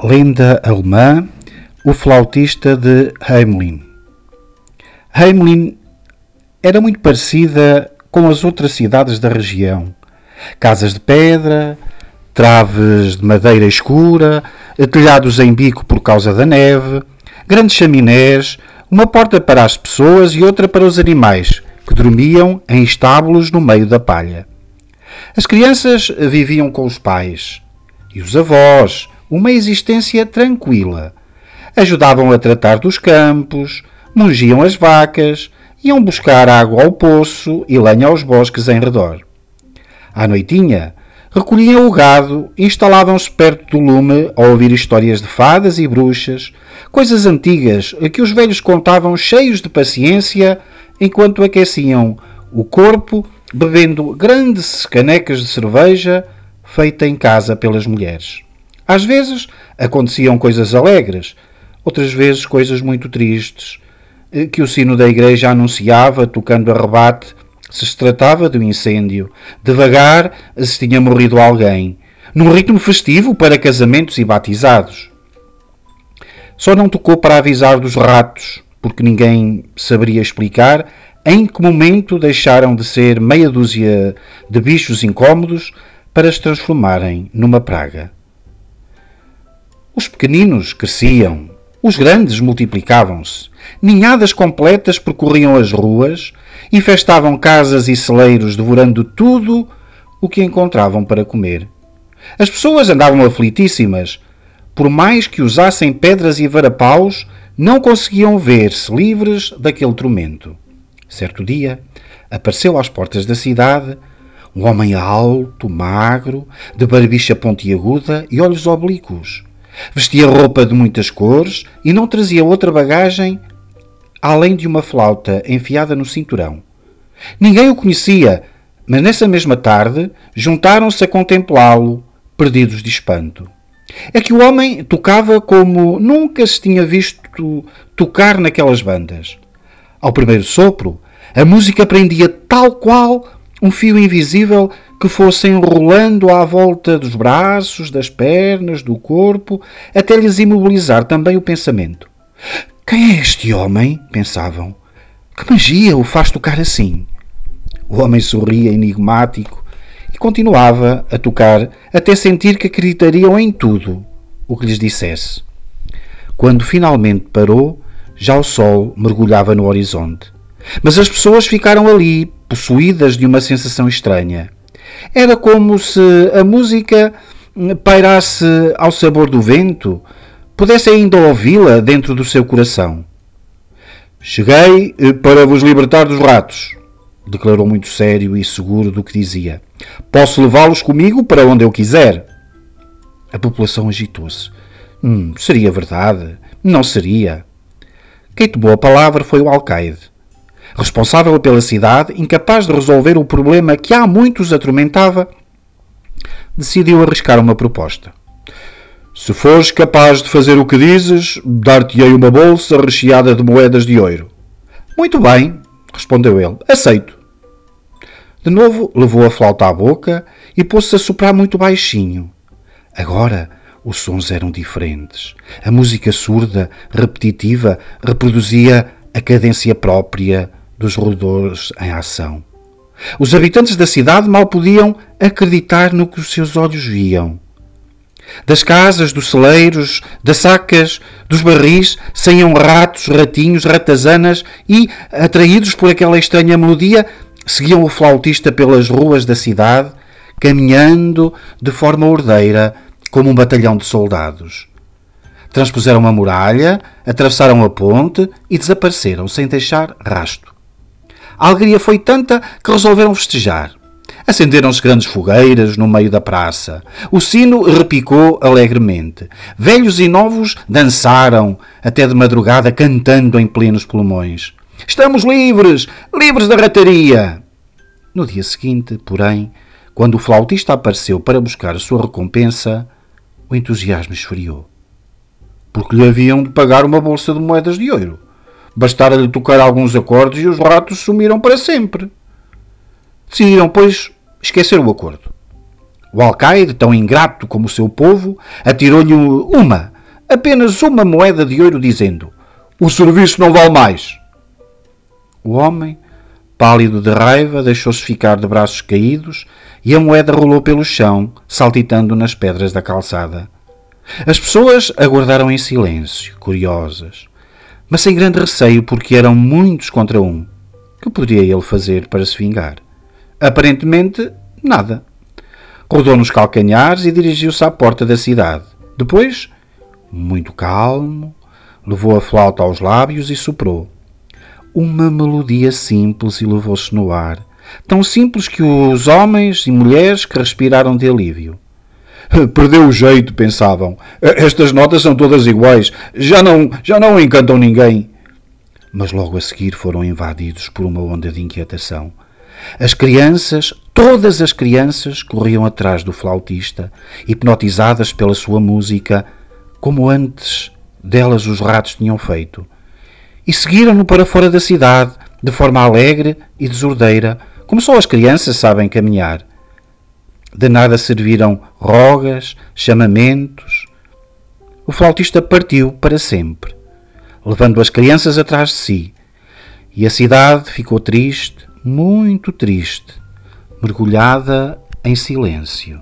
Lenda alemã, o flautista de Heimlin. Heimlin era muito parecida com as outras cidades da região. Casas de pedra, traves de madeira escura, telhados em bico por causa da neve, grandes chaminés, uma porta para as pessoas e outra para os animais, que dormiam em estábulos no meio da palha. As crianças viviam com os pais e os avós, uma existência tranquila. Ajudavam a tratar dos campos, mungiam as vacas, iam buscar água ao poço e lenha aos bosques em redor. À noitinha, recolhiam o gado e instalavam-se perto do lume a ouvir histórias de fadas e bruxas, coisas antigas que os velhos contavam cheios de paciência enquanto aqueciam o corpo bebendo grandes canecas de cerveja feita em casa pelas mulheres. Às vezes aconteciam coisas alegres, outras vezes coisas muito tristes, eh, que o sino da igreja anunciava, tocando a rebate, se se tratava de um incêndio, devagar se tinha morrido alguém, num ritmo festivo para casamentos e batizados. Só não tocou para avisar dos ratos, porque ninguém saberia explicar em que momento deixaram de ser meia dúzia de bichos incômodos para se transformarem numa praga. Os pequeninos cresciam, os grandes multiplicavam-se. Ninhadas completas percorriam as ruas, infestavam casas e celeiros, devorando tudo o que encontravam para comer. As pessoas andavam aflitíssimas. Por mais que usassem pedras e varapaus, não conseguiam ver-se livres daquele tormento. Certo dia, apareceu às portas da cidade um homem alto, magro, de barbicha pontiaguda e olhos oblíquos. Vestia roupa de muitas cores e não trazia outra bagagem além de uma flauta enfiada no cinturão. Ninguém o conhecia, mas nessa mesma tarde juntaram-se a contemplá-lo, perdidos de espanto. É que o homem tocava como nunca se tinha visto tocar naquelas bandas. Ao primeiro sopro, a música prendia tal qual um fio invisível que fosse enrolando à volta dos braços, das pernas, do corpo, até lhes imobilizar também o pensamento. Quem é este homem? pensavam. Que magia o faz tocar assim? O homem sorria enigmático e continuava a tocar até sentir que acreditariam em tudo o que lhes dissesse. Quando finalmente parou, já o sol mergulhava no horizonte. Mas as pessoas ficaram ali, possuídas de uma sensação estranha. Era como se a música pairasse ao sabor do vento, pudesse ainda ouvi-la dentro do seu coração. Cheguei eh, para vos libertar dos ratos, declarou muito sério e seguro do que dizia. Posso levá-los comigo para onde eu quiser. A população agitou-se. Hum, seria verdade? Não seria. Quem tomou a palavra foi o alcaide responsável pela cidade, incapaz de resolver o problema que há muitos atormentava, decidiu arriscar uma proposta. Se fores capaz de fazer o que dizes, dar-te-ei uma bolsa recheada de moedas de ouro. Muito bem, respondeu ele, aceito. De novo levou a flauta à boca e pôs-se a soprar muito baixinho. Agora os sons eram diferentes. A música surda, repetitiva, reproduzia a cadência própria dos roedores em ação. Os habitantes da cidade mal podiam acreditar no que os seus olhos viam. Das casas, dos celeiros, das sacas, dos barris, saíam ratos, ratinhos, ratazanas e, atraídos por aquela estranha melodia, seguiam o flautista pelas ruas da cidade, caminhando de forma ordeira, como um batalhão de soldados. Transpuseram a muralha, atravessaram a ponte e desapareceram sem deixar rasto. A alegria foi tanta que resolveram festejar. Acenderam-se grandes fogueiras no meio da praça. O sino repicou alegremente. Velhos e novos dançaram até de madrugada cantando em plenos pulmões. Estamos livres! Livres da rataria! No dia seguinte, porém, quando o flautista apareceu para buscar a sua recompensa, o entusiasmo esfriou. Porque lhe haviam de pagar uma bolsa de moedas de ouro. Bastara-lhe tocar alguns acordes e os ratos sumiram para sempre. Decidiram, pois, esquecer o acordo. O alcaide, tão ingrato como o seu povo, atirou-lhe uma, apenas uma moeda de ouro, dizendo: O serviço não vale mais. O homem, pálido de raiva, deixou-se ficar de braços caídos e a moeda rolou pelo chão, saltitando nas pedras da calçada. As pessoas aguardaram em silêncio, curiosas, mas sem grande receio, porque eram muitos contra um. Que poderia ele fazer para se vingar? Aparentemente, nada. Rodou nos calcanhares e dirigiu-se à porta da cidade. Depois, muito calmo, levou a flauta aos lábios e soprou. Uma melodia simples elevou-se no ar, tão simples que os homens e mulheres que respiraram de alívio. Perdeu o jeito, pensavam. Estas notas são todas iguais. Já não, já não encantam ninguém. Mas logo a seguir foram invadidos por uma onda de inquietação. As crianças, todas as crianças, corriam atrás do flautista, hipnotizadas pela sua música, como antes delas os ratos tinham feito. E seguiram-no para fora da cidade, de forma alegre e desordeira, como só as crianças sabem caminhar. De nada serviram rogas, chamamentos. O flautista partiu para sempre, levando as crianças atrás de si, e a cidade ficou triste, muito triste, mergulhada em silêncio.